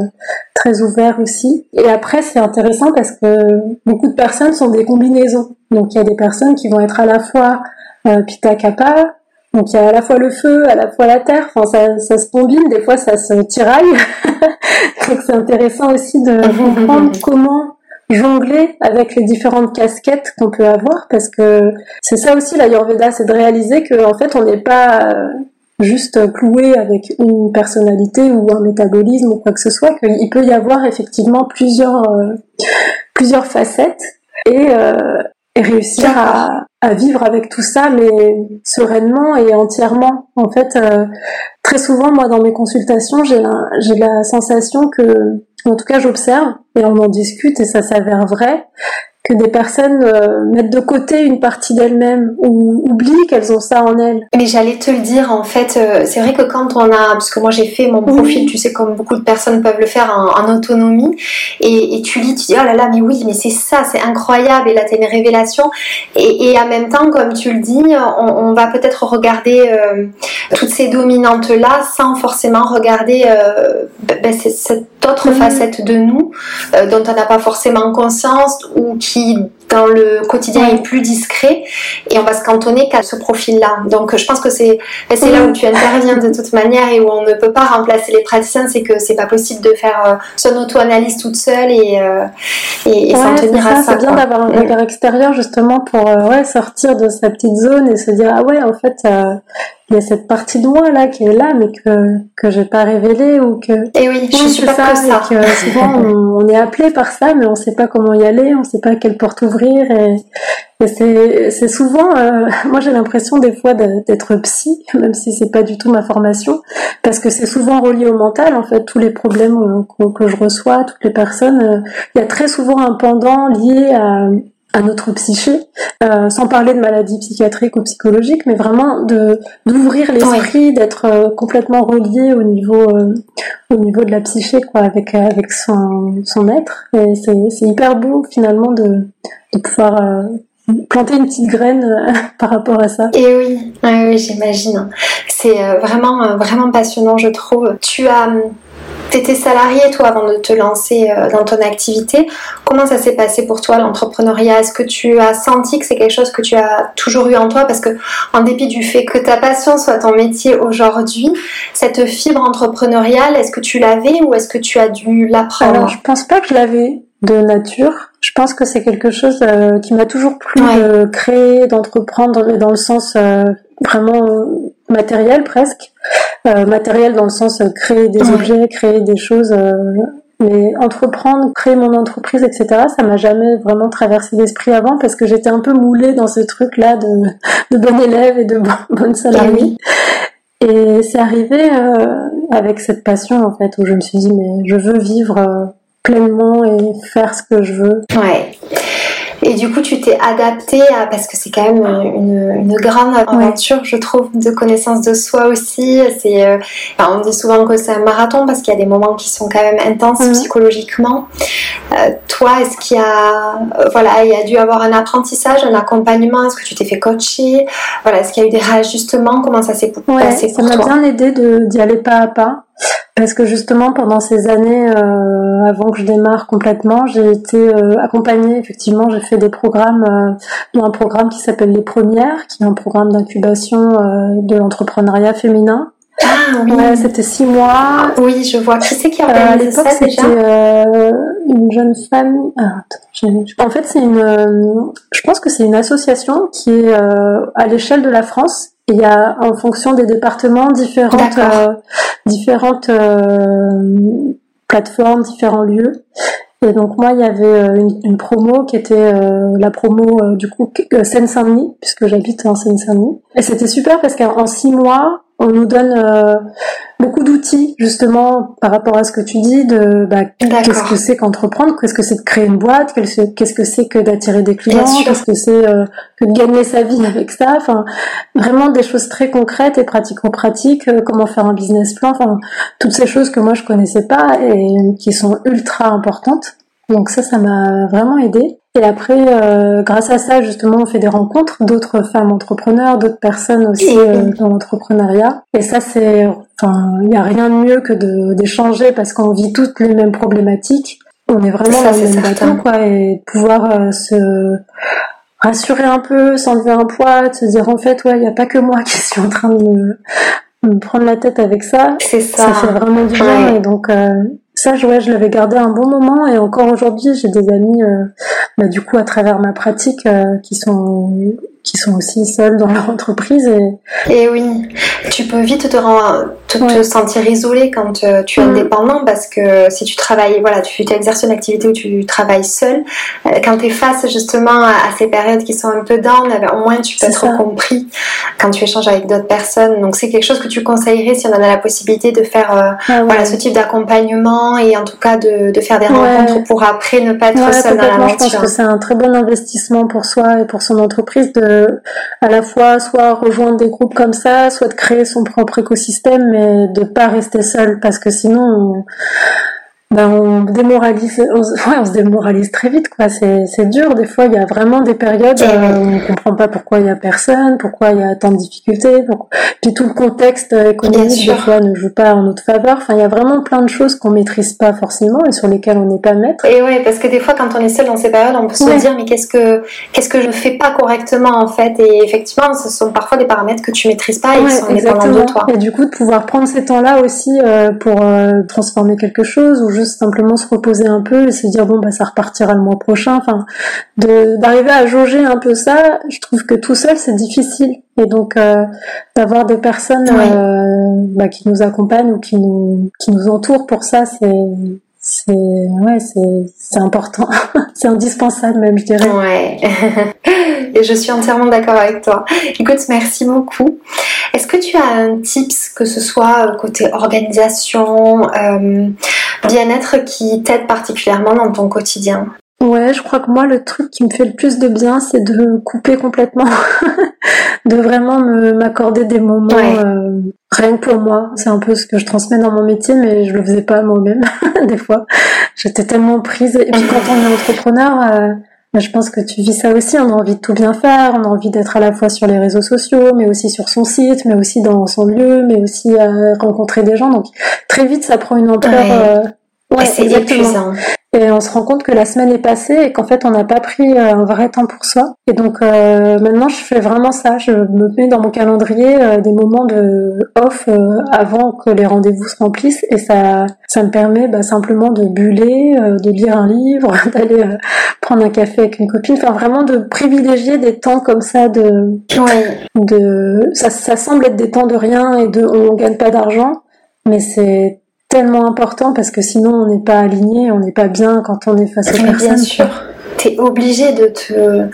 B: très ouvert aussi. Et après, c'est intéressant parce que beaucoup de personnes sont des combinaisons. Donc, il y a des personnes qui vont être à la fois euh, Pita Kappa, donc il y a à la fois le feu, à la fois la terre, enfin ça, ça se combine, des fois ça se tiraille. Donc c'est intéressant aussi de comprendre comment jongler avec les différentes casquettes qu'on peut avoir. Parce que c'est ça aussi la Yorveda, c'est de réaliser que en fait on n'est pas euh, juste cloué avec une personnalité ou un métabolisme ou quoi que ce soit, qu'il peut y avoir effectivement plusieurs euh, plusieurs facettes. Et, euh, et réussir à, à, vivre avec tout ça, mais sereinement et entièrement. En fait, euh, très souvent, moi, dans mes consultations, j'ai la, j'ai la sensation que, en tout cas, j'observe et on en discute et ça s'avère vrai, que des personnes euh, mettent de côté une partie d'elles-mêmes ou oublient qu'elles ont ça en elles.
A: Mais j'allais te le dire, en fait, euh, c'est vrai que quand on a, parce que moi j'ai fait mon profil, tu sais, comme beaucoup de personnes peuvent le faire en, autonomie, et, et, tu lis, tu dis, oh là là, mais oui, mais c'est ça, c'est incroyable, et là t'as une révélation, et, et, en même temps, comme tu le dis, on, on va peut-être regarder euh, toutes ces dominantes-là sans forcément regarder euh, ben, cette autre facette de nous dont on n'a pas forcément conscience ou qui dans le quotidien est plus discret. Et on va se cantonner qu'à ce profil-là. Donc je pense que c'est ben, c'est là où tu interviens de toute manière et où on ne peut pas remplacer les praticiens, c'est que c'est pas possible de faire euh, son auto-analyse toute seule et, euh, et, s'en tenir à ça.
B: C'est bien d'avoir un regard extérieur justement pour euh, ouais, sortir de sa petite zone et se dire ah ouais en fait il y a cette partie de moi là qui est là mais que que j'ai pas révélée ou que
A: et oui je suis pas que ça.
B: et que souvent on, on, est appelé par ça mais on sait pas comment y aller on sait pas quelle porte ouvrir et, et c'est c'est souvent euh, moi j'ai l'impression des fois d'être psy même si c'est pas du tout ma formation parce que c'est souvent relié au mental en fait tous les problèmes que, que je reçois toutes les personnes euh, il y a très souvent un pendant lié à à notre psyché, euh, sans parler de maladies psychiatriques ou psychologiques, mais vraiment de d'ouvrir l'esprit, d'être euh, complètement relié au niveau euh, au niveau de la psyché, quoi, avec avec son son être. Et c'est c'est hyper beau finalement de de pouvoir planter une petite graine par rapport à ça.
A: Et oui, oui, j'imagine. C'est vraiment vraiment passionnant, je trouve. Tu as tu étais salarié, toi, avant de te lancer euh, dans ton activité. Comment ça s'est passé pour toi, l'entrepreneuriat? Est-ce que tu as senti que c'est quelque chose que tu as toujours eu en toi? Parce que, en dépit du fait que ta passion soit ton métier aujourd'hui, cette fibre entrepreneuriale, est-ce que tu l'avais ou est-ce que tu as dû l'apprendre?
B: Alors, je pense pas que je l'avais de nature. Je pense que c'est quelque chose euh, qui m'a toujours plu de créer, d'entreprendre, dans le sens euh, vraiment matériel presque. Euh, matériel dans le sens euh, créer des objets, créer des choses. Euh, mais entreprendre, créer mon entreprise, etc., ça m'a jamais vraiment traversé l'esprit avant parce que j'étais un peu moulée dans ce truc-là de, de bon élève et de bonne salariée. Et c'est arrivé avec cette passion en fait où je me suis dit mais je veux vivre pleinement et faire ce que je veux.
A: Ouais. Et du coup, tu t'es adapté à, parce que c'est quand même une, une grande aventure, je trouve, de connaissance de soi aussi. C'est, euh, on dit souvent que c'est un marathon parce qu'il y a des moments qui sont quand même intenses mhm. psychologiquement. Euh, toi, est-ce qu'il y a, euh, voilà, il y a dû avoir un apprentissage, un accompagnement? Est-ce que tu t'es fait coacher? Voilà, est-ce qu'il y a eu des réajustements? Comment ça s'est passé
B: pour
A: toi
B: Ça m'a bien aidé d'y aller pas à pas. Parce que justement, pendant ces années, euh, avant que je démarre complètement, j'ai été euh, accompagnée, effectivement, j'ai fait des programmes, euh, un programme qui s'appelle Les Premières, qui est un programme d'incubation euh, de l'entrepreneuriat féminin.
A: Ah oui.
B: c'était six mois.
A: oui, je vois. Qui c'est qui a organisé ça
B: déjà c'était une jeune femme. Ah, en fait, c'est une. je pense que c'est une association qui est à l'échelle de la France il y a en fonction des départements différentes euh, différentes euh, plateformes, différents lieux. Et donc moi, il y avait euh, une, promo qui était la promo du coup Seine-Saint-Denis, puisque j'habite en Seine-Saint-Denis. Et c'était super parce qu'en six mois, on nous donne euh, beaucoup d'outils justement par rapport à ce que tu dis de bah, qu'est-ce que c'est qu'entreprendre, qu'est-ce que c'est de créer une boîte, qu'est-ce que c'est que d'attirer des clients, qu'est-ce que c'est euh, que de gagner sa vie avec ça, enfin vraiment des choses très concrètes et pratico-pratiques, euh, comment faire un business plan, enfin toutes ces choses que moi je connaissais pas et qui sont ultra importantes. Donc ça, ça m'a vraiment aidé. Et après, euh, grâce à ça, justement, on fait des rencontres d'autres femmes entrepreneurs, d'autres personnes aussi euh, dans l'entrepreneuriat. Et ça, c'est, enfin, il n'y a rien de mieux que d'échanger parce qu'on vit toutes les mêmes problématiques. On est vraiment dans le même bateau, quoi, et pouvoir euh, se rassurer un peu, s'enlever un poids, de se dire en fait, ouais, il n'y a pas que moi qui suis en train de me, prendre la tête avec ça.
A: C'est ça.
B: Ça fait vraiment du bien. Et donc, ça, je, ouais, je l'avais gardé un bon moment et encore aujourd'hui, j'ai des amis, euh, bah, du coup, à travers ma pratique, euh, qui sont qui sont aussi seuls dans leur entreprise.
A: Et, et oui, tu peux vite te, te, sentir isolé quand euh, tu es mm. indépendant parce que si tu travailles, voilà, tu exerces une activité où tu travailles seul, quand tu es face justement à, ces périodes qui sont un peu down, au moins tu peux être compris quand tu échanges avec d'autres personnes. Donc c'est quelque chose que tu conseillerais si on en a la possibilité de faire euh, ah voilà, ce type d'accompagnement et en tout cas de, de faire des rencontres pour après ne pas être seul dans la nature.
B: Je pense que c'est un très bon investissement pour soi et pour son entreprise de à la fois soit rejoindre des groupes comme ça, soit de créer son propre écosystème, mais de pas rester seul parce que sinon ben on démoralise, on, ouais, on se démoralise très vite, quoi. C'est, dur. Des fois, il y a vraiment des périodes où on comprend pas pourquoi il y a personne, pourquoi il y a tant de difficultés. Puis tout le contexte économique, des fois, ne joue pas en notre faveur. Enfin, il y a vraiment plein de choses qu'on maîtrise pas forcément et sur lesquelles on n'est pas maître.
A: Et ouais, parce que des fois, quand on est seul dans ces périodes, on peut se dire, mais qu'est-ce que, qu'est-ce que je fais pas correctement, en fait? Et effectivement, ce sont parfois des paramètres que tu maîtrises pas et qui sont dépendants de toi.
B: Et du coup, de pouvoir prendre ces temps-là aussi euh, pour euh, transformer quelque chose ou juste simplement se reposer un peu et se dire bon bah ça repartira le mois prochain. Enfin, d'arriver à jauger un peu ça, je trouve que tout seul c'est difficile. Et donc euh, d'avoir des personnes euh, bah, qui nous accompagnent ou qui nous qui nous entourent pour ça, c'est c'est ouais c'est important. C'est indispensable même je dirais.
A: Ouais. Et je suis entièrement d'accord avec toi. Écoute merci beaucoup. Est-ce que tu as un tips que ce soit côté organisation euh, bien-être qui t'aide particulièrement dans ton quotidien?
B: Ouais, je crois que moi, le truc qui me fait le plus de bien, c'est de couper complètement, de vraiment m'accorder des moments euh, rien que pour moi. C'est un peu ce que je transmets dans mon métier, mais je le faisais pas moi-même des fois. J'étais tellement prise. Et puis quand on est entrepreneur, euh, bah, je pense que tu vis ça aussi. On a envie de tout bien faire, on a envie d'être à la fois sur les réseaux sociaux, mais aussi sur son site, mais aussi dans son lieu, mais aussi à rencontrer des gens. Donc très vite, ça prend une ampleur. Euh,
A: ouais, c'est épuisant.
B: Et on se rend compte que la semaine est passée et qu'en fait on n'a pas pris euh, un vrai temps pour soi. Et donc euh, maintenant je fais vraiment ça. Je me mets dans mon calendrier euh, des moments de off avant que les rendez-vous se remplissent et ça ça me permet bah, simplement de buller, de lire un livre, d'aller prendre un café avec une copine. Enfin vraiment de privilégier des temps comme ça de de ça, ça semble être des temps de rien et de on gagne pas d'argent, mais c'est tellement important parce que sinon on n'est pas aligné, on n'est pas bien quand on est face aux personnes.
A: Bien sûr. Tu es obligé de te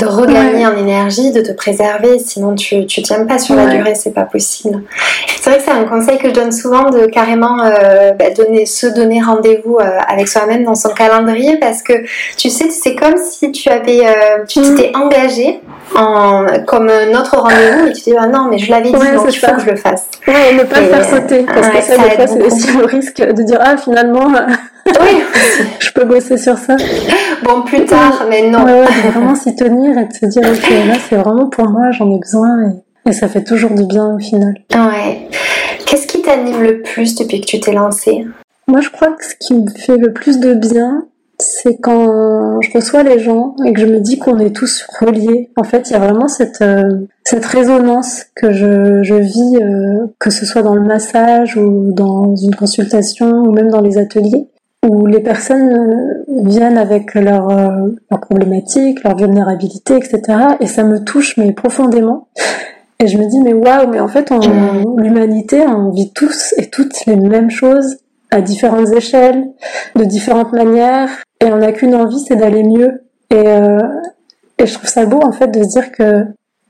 A: de regagner en énergie, de te préserver, sinon tu tu tiens pas sur la durée, c'est pas possible. C'est vrai que c'est un conseil que je donne souvent de carrément euh, bah, donner se donner rendez-vous euh, avec soi-même dans son calendrier parce que tu sais c'est comme si tu avais euh, tu mm. t'étais engagé en, comme notre rendez-vous et tu te dis ah non mais je l'avais dit donc il faut que je le fasse.
B: Ouais, ne pas le faire sauter parce que ça, ça c'est aussi le risque de dire ah finalement oui. je peux bosser sur ça.
A: Bon plus tard mais non.
B: Ouais, vraiment s'y tenir et de se dire ok là c'est vraiment pour moi j'en ai besoin et, et, ça fait toujours du bien au final.
A: Ouais. Qu'est-ce qui t'anime le plus depuis que tu t'es lancée?
B: Moi je crois que ce qui me fait le plus de bien c'est quand je reçois les gens et que je me dis qu'on est tous reliés. En fait, il y a vraiment cette euh, cette résonance que je, je vis, euh, que ce soit dans le massage ou dans une consultation ou même dans les ateliers, où les personnes euh, viennent avec leurs leur problématiques, leur vulnérabilité, etc. Et ça me touche mais profondément. Et je me dis mais waouh, mais en fait, l'humanité, on vit tous et toutes les mêmes choses à différentes échelles, de différentes manières, et on n'a qu'une envie, c'est d'aller mieux. Et, euh, et je trouve ça beau en fait de se dire que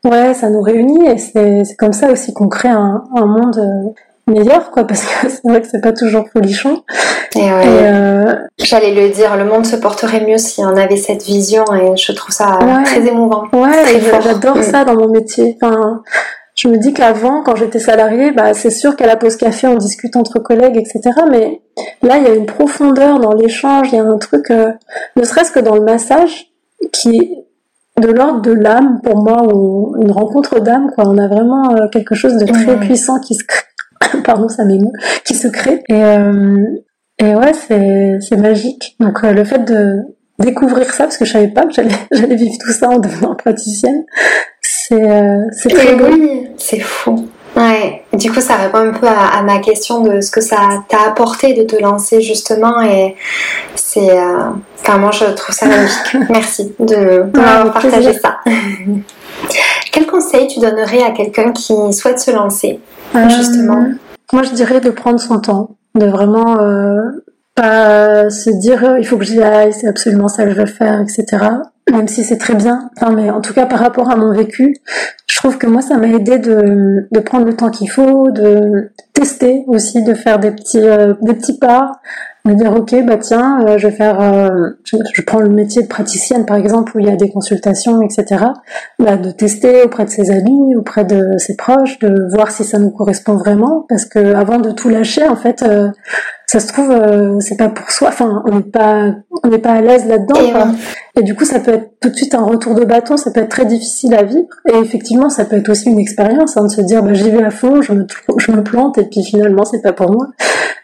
B: ouais, ça nous réunit et c'est comme ça aussi qu'on crée un, un monde euh, meilleur quoi parce que c'est vrai que c'est pas toujours folichon
A: et, ouais. euh... j'allais le dire le monde se porterait mieux si on avait cette vision et je trouve ça très émouvant
B: ouais j'adore mm. ça dans mon métier enfin je me dis qu'avant, quand j'étais salariée, bah, c'est sûr qu'à la pause café, on discute entre collègues, etc. Mais là, il y a une profondeur dans l'échange, il y a un truc, euh, ne serait-ce que dans le massage, qui est de l'ordre de l'âme, pour moi, ou une rencontre d'âme, quoi. On a vraiment euh, quelque chose de très puissant qui se crée. Pardon, ça m'émeut, qui se crée. Et, euh, et ouais, c'est, c'est magique. Donc, le fait de, découvrir ça parce que je savais pas que j'allais vivre tout ça en devenant praticienne c'est euh, c'est.
A: Oui, fou. Ouais, du coup, ça répond un peu à, ma question de ce que ça t'a apporté de te lancer justement. Et c'est. Euh, enfin, moi, je trouve ça magnifique. Merci de, partagé ça. Quel conseil tu donnerais à quelqu'un qui souhaite se lancer, euh, justement?
B: Moi, je dirais de prendre son temps, de vraiment euh, pas se dire il faut que j'y aille, c'est absolument ça que je veux faire, etc même si c'est très bien. Enfin, mais en tout cas, par rapport à mon vécu, je trouve que moi, ça m'a aidé de, de prendre le temps qu'il faut, de tester aussi, de faire des petits, euh, des petits pas, de dire ok, bah tiens, euh, je vais faire, euh, je, prends le métier de praticienne par exemple où il y a des consultations, etc. Bah, de tester auprès de ses amis, auprès de ses proches, de voir si ça nous correspond vraiment, parce que avant de tout lâcher, en fait ça se trouve euh, c'est pas pour soi. Enfin on n'est pas on n'est pas à l'aise là-dedans et, et, du coup ça peut être tout de suite un retour de bâton ça peut être très difficile à vivre. Et effectivement ça peut être aussi une expérience hein, de se dire bah j'y vais à fond je me je me plante et puis finalement c'est pas pour moi.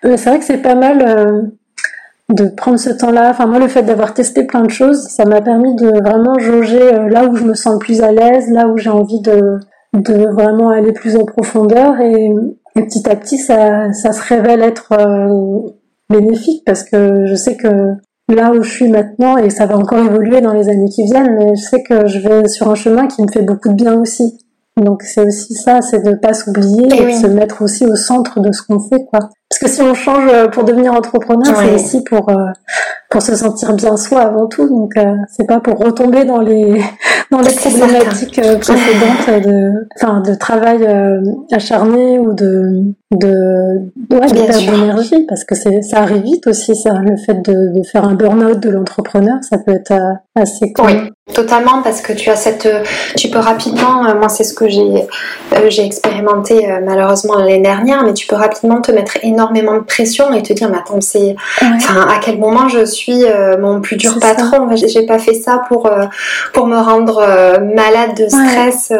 B: Mais c'est vrai que c'est pas mal euh, de prendre ce temps-là. Enfin moi le fait d'avoir testé plein de choses ça m'a permis de vraiment jauger euh, là où je me sens le plus à l'aise là où j'ai envie de de vraiment aller plus en profondeur. Et et petit à petit, ça, ça se révèle être euh, bénéfique parce que je sais que là où je suis maintenant, et ça va encore évoluer dans les années qui viennent, mais je sais que je vais sur un chemin qui me fait beaucoup de bien aussi. Donc c'est aussi ça, c'est de pas s'oublier et, de se mettre aussi au centre de ce qu'on fait, quoi. Parce que si on change euh, pour devenir entrepreneur, c'est aussi pour euh, pour se sentir bien soi avant tout. Donc euh, c'est pas pour retomber dans les dans les problématiques précédentes de enfin de travail acharné ou de de ouais, de perte d'énergie parce que c'est ça arrive vite aussi ça le fait de, de faire un burn-out de l'entrepreneur ça peut être assez
A: cool. Oui, totalement parce que tu as cette tu peux rapidement moi c'est ce que j'ai j'ai expérimenté malheureusement l'année dernière mais tu peux rapidement te mettre énormément énormément de pression et te dire mais attends c'est à quel moment je suis euh, mon plus dur patron? j'ai pas fait ça pour euh, pour me rendre euh, malade de stress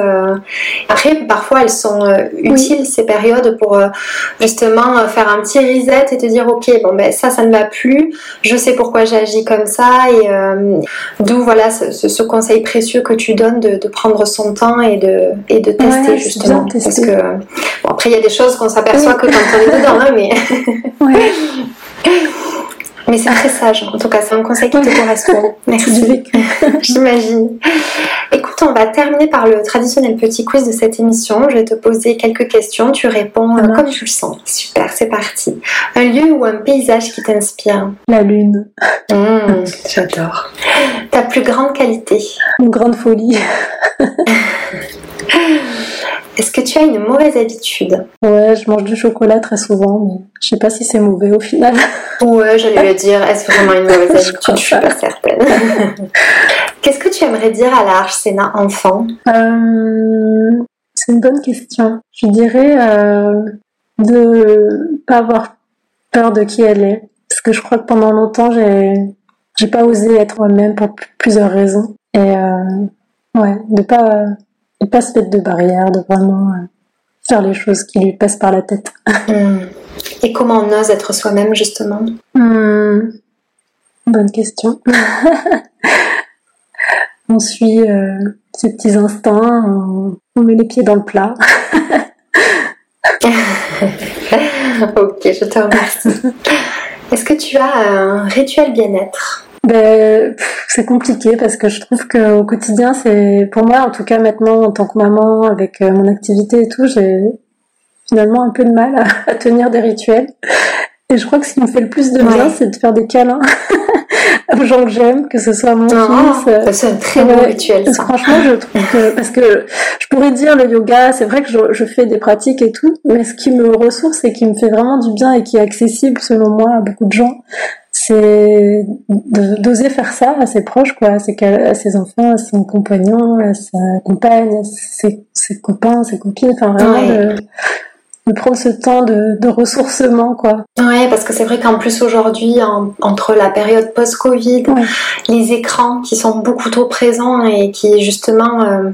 A: après parfois elles sont utiles ces périodes pour justement faire un petit reset et te dire ok bon ben ça ça ne va plus. Je sais pourquoi j'agis comme ça et d'où voilà ce, conseil précieux que tu donnes de, prendre son temps et de et de tester justement. parce que bon, après il y a des choses qu'on s'aperçoit que quand on est dedans hein, mais Mais c'est très sage. En tout cas, c'est un conseil qui te correspond. Merci. J'imagine. Écoute, on va terminer par le traditionnel petit quiz de cette émission. Je vais te poser quelques questions. Tu réponds euh, comme tu le sens. Super, c'est parti. Un lieu ou un paysage qui t'inspire
B: La lune.
A: Mmh, j'adore. Ta plus grande qualité
B: Une grande folie.
A: Est-ce que tu as une mauvaise habitude?
B: Ouais, je mange du chocolat très souvent, mais je sais pas si c'est mauvais au final.
A: Ouais, j'allais dire, est-ce vraiment une mauvaise habitude? Je, suis pas certaine. Qu'est-ce que tu aimerais dire à la Arsena enfant?
B: Euh, C'est une bonne question. Je dirais euh, de pas avoir peur de qui elle est, parce que je crois que pendant longtemps j'ai j'ai pas osé être moi-même pour plusieurs raisons et euh, ouais, de pas de pas se mettre de barrière, de vraiment euh, faire les choses qui lui passent par la tête.
A: Hmm. Et comment on ose être soi-même justement?
B: Hmm. Bonne question. on suit euh, ses petits instincts, on, met les pieds dans le plat.
A: ok, je te remercie. Est-ce que tu as un rituel bien-être?
B: Ben, c'est compliqué parce que je trouve qu'au quotidien, c'est pour moi, en tout cas maintenant en tant que maman, avec euh, mon activité et tout, j'ai finalement un peu de mal à, tenir des rituels. Et je crois que ce qui me fait le plus de bien, c'est de faire des câlins aux gens que j'aime, que ce soit mon
A: oh, fils. C'est un très bon rituel. Ça.
B: Franchement, je trouve que parce que je pourrais dire le yoga, c'est vrai que je, je, fais des pratiques et tout, mais ce qui me ressource et qui me fait vraiment du bien et qui est accessible selon moi à beaucoup de gens, c'est d'oser faire ça à ses proches, quoi, à ses, à ses enfants, à son compagnon, à sa compagne, à ses, ses copains, ses copines, enfin vraiment de, de, prendre ce temps de, de ressourcement, quoi.
A: Ouais, parce que c'est vrai qu'en plus aujourd'hui, entre la période post-Covid, les écrans qui sont beaucoup trop présents et qui justement, euh,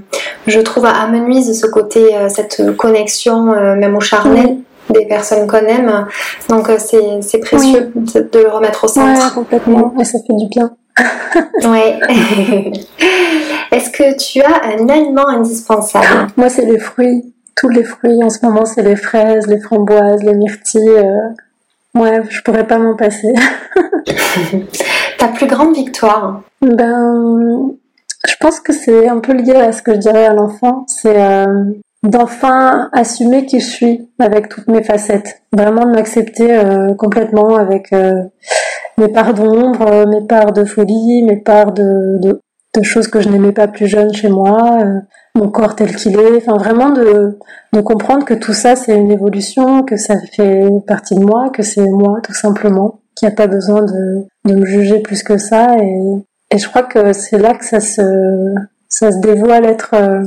A: je trouve, amenuisent ce côté, euh, cette connexion, euh, même au charnel des personnes qu'on aime. Donc euh, c'est précieux de, le remettre au centre.
B: Ouais, complètement. Et ça fait du bien.
A: ouais. Est-ce que tu as un aliment indispensable?
B: Moi, c'est les fruits. tous les fruits. En ce moment, c'est les fraises, les framboises, les myrtilles. Euh. Ouais, je pourrais pas m'en passer.
A: Ta plus grande victoire?
B: Ben, je pense que c'est un peu lié à ce que je dirais à l'enfant. C'est euh, d'enfin assumer qui je suis avec toutes mes facettes. Vraiment de m'accepter euh, complètement avec mes parts d'ombre, mes parts de folie, mes parts de, de, de choses que je n'aimais pas plus jeune chez moi, mon corps tel qu'il est, enfin vraiment de, de comprendre que tout ça c'est une évolution, que ça fait partie de moi, que c'est moi tout simplement, qu'il n'y a pas besoin de, de me juger plus que ça et, et je crois que c'est là que ça se, ça se dévoile être euh,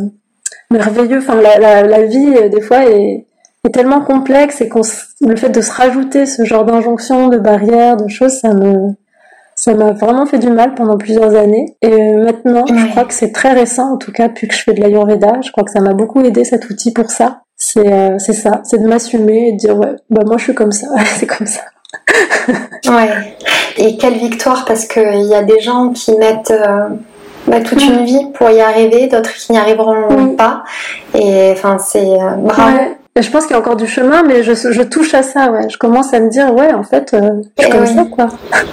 B: merveilleux. Enfin, la, la, la vie, euh, des fois, est, est tellement complexe et qu'on, le fait de se rajouter ce genre d'injonctions, de barrières, de choses, ça me, ça m'a vraiment fait du mal pendant plusieurs années. Et euh, maintenant, je crois que c'est très récent, en tout cas, depuis que je fais de l'Ayurveda. Je crois que ça m'a beaucoup aidé cet outil pour ça. C'est euh, c'est ça, c'est de m'assumer et de dire ouais, bah moi je suis comme ça, c'est comme ça.
A: ouais. Et quelle victoire parce qu'il y a des gens qui mettent euh, bah, toute une vie pour y arriver, d'autres qui n'y arriveront pas. Et enfin c'est bravo.
B: Je pense qu'il y a encore du chemin, mais je, je, touche à ça, ouais. Je commence à me dire, ouais, en fait, je suis comme ça, quoi.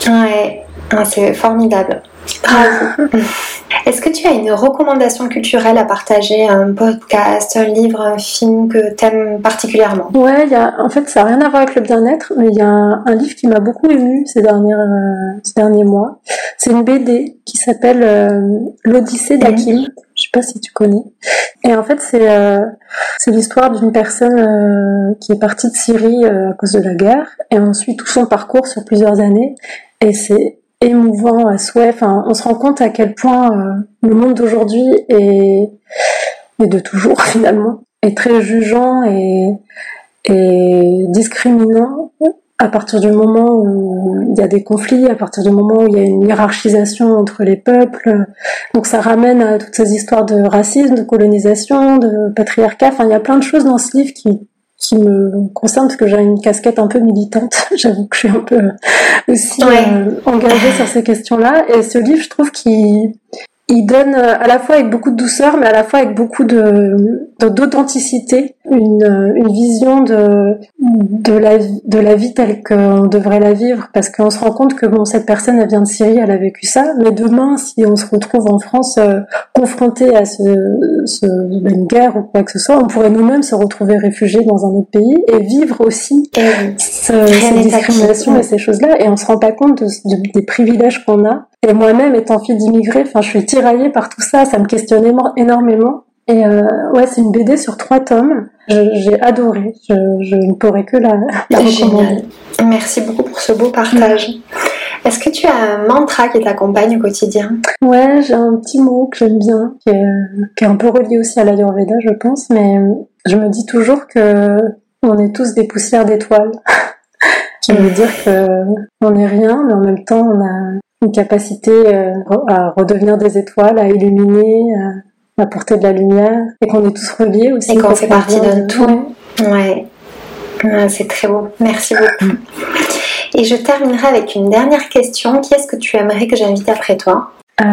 A: Ouais. Ah, c'est formidable. Bravo. Est-ce que tu as une recommandation culturelle à partager, un podcast, un livre, un film que tu aimes particulièrement?
B: Ouais, y a, en fait, ça n'a rien à voir avec le bien-être, mais il y a un, livre qui m'a beaucoup ému ces, euh, ces derniers mois. C'est une BD qui s'appelle euh, L'Odyssée d'Akim. Je sais pas si tu connais. Et en fait, c'est euh, c'est l'histoire d'une personne qui est partie de Syrie à cause de la guerre, et ensuite tout son parcours sur plusieurs années. Et c'est émouvant à souhait. Enfin, on se rend compte à quel point euh, le monde d'aujourd'hui est, et de toujours finalement, est très jugeant et, et discriminant à partir du moment où il y a des conflits, à partir du moment où il y a une hiérarchisation entre les peuples. Donc ça ramène à toutes ces histoires de racisme, de colonisation, de patriarcat. Enfin, il y a plein de choses dans ce livre qui, qui me concerne parce que j'ai une casquette un peu militante. J'avoue que je suis un peu aussi euh, engagée sur ces questions-là. Et ce livre, je trouve qu'il il donne euh, à la fois avec beaucoup de douceur, mais à la fois avec beaucoup de d'authenticité, une, euh, une vision de de la de la vie telle qu'on devrait la vivre, parce qu'on se rend compte que bon cette personne elle vient de Syrie, elle a vécu ça, mais demain si on se retrouve en France euh, confronté à ce, ce une guerre ou quoi que ce soit, on pourrait nous-mêmes se retrouver réfugiés dans un autre pays et vivre aussi ce, ces discriminations et ces choses-là, et on se rend pas compte de, des privilèges qu'on a. Et moi-même étant fille d'immigrés, enfin je suis tiraillée par tout ça, ça me questionne énormément. Et euh, ouais, c'est une BD sur trois tomes. J'ai adoré. Je, je, ne pourrais que la, la recommander.
A: Merci beaucoup pour ce beau partage. Est-ce que tu as un mantra qui t'accompagne au quotidien?
B: Ouais, j'ai un petit mot que j'aime bien, qui est, qui est, un peu relié aussi à l'Ayurveda, je pense, mais je me dis toujours que on est tous des poussières d'étoiles. qui veut dire que on n'est rien, mais en même temps on a une capacité euh, à redevenir des étoiles, à illuminer, à apporter de la lumière, et qu'on est tous reliés aussi.
A: Et qu'on fait partie d'un tout. Ouais. c'est très beau. Merci beaucoup. Et je terminerai avec une dernière question. Qui est-ce que tu aimerais que j'invite après toi?
B: Euh,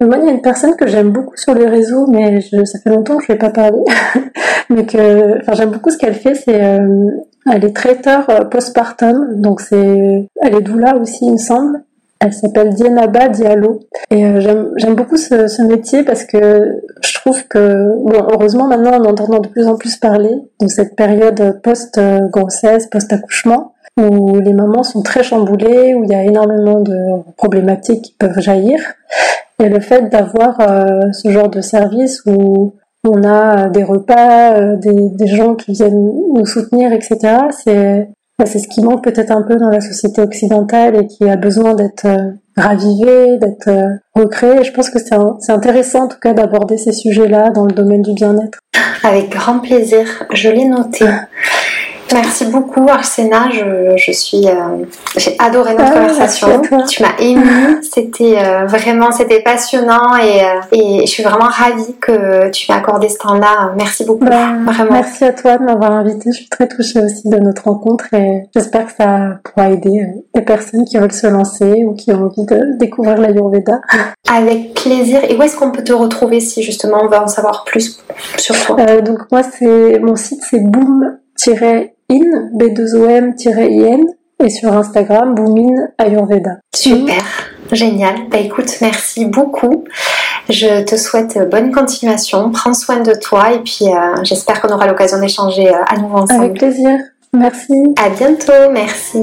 B: moi, il y a une personne que j'aime beaucoup sur les réseaux, mais je, ça fait longtemps que je ne vais pas parler. mais que, enfin, j'aime beaucoup ce qu'elle fait. C'est, euh, elle est traiteur postpartum, donc c'est, elle est doula aussi, il me semble. Elle s'appelle Dienaba Diallo et euh, j'aime beaucoup ce, ce, métier parce que je trouve que bon heureusement maintenant on entend de plus en plus parler de cette période post grossesse post accouchement où les mamans sont très chamboulées où il y a énormément de problématiques qui peuvent jaillir et le fait d'avoir euh, ce genre de service où on a des repas, euh, des, des, gens qui viennent nous soutenir, etc. C'est c'est ce qui manque peut-être un peu dans la société occidentale et qui a besoin d'être euh, ravivé, d'être euh, recréé. je pense que c'est intéressant en tout cas d'aborder ces sujets-là dans le domaine du bien-être.
A: Avec grand plaisir, je l'ai noté. Merci beaucoup Arsena, je, je suis, euh, j'ai adoré notre ah, conversation. Tu m'as émue, c'était euh, vraiment, c'était passionnant et, euh, et, je suis vraiment ravie que tu m'aies accordé ce temps-là. Merci beaucoup, bah, vraiment.
B: Merci à toi de m'avoir invité. Je suis très touchée aussi de notre rencontre et j'espère que ça pourra aider les personnes qui veulent se lancer ou qui ont envie de découvrir l'Ayurveda.
A: Avec plaisir. Et où est-ce qu'on peut te retrouver si justement on va en savoir plus sur toi?
B: Donc moi, c'est mon site, c'est boom in, b2om-in, et sur Instagram, Boomin Ayurveda.
A: Super, génial. Bah écoute, merci beaucoup. Je te souhaite bonne continuation. Prends soin de toi et puis euh, j'espère qu'on aura l'occasion d'échanger euh, à nouveau ensemble.
B: Avec plaisir. Merci.
A: À bientôt. Merci.